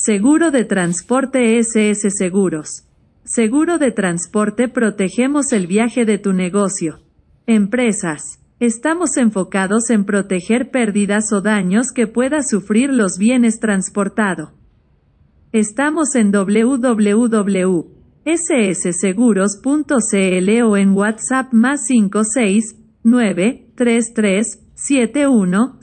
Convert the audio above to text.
Seguro de transporte SS Seguros. Seguro de transporte protegemos el viaje de tu negocio. Empresas. Estamos enfocados en proteger pérdidas o daños que pueda sufrir los bienes transportado. Estamos en www.ssseguros.cl o en WhatsApp más 56 9 33 71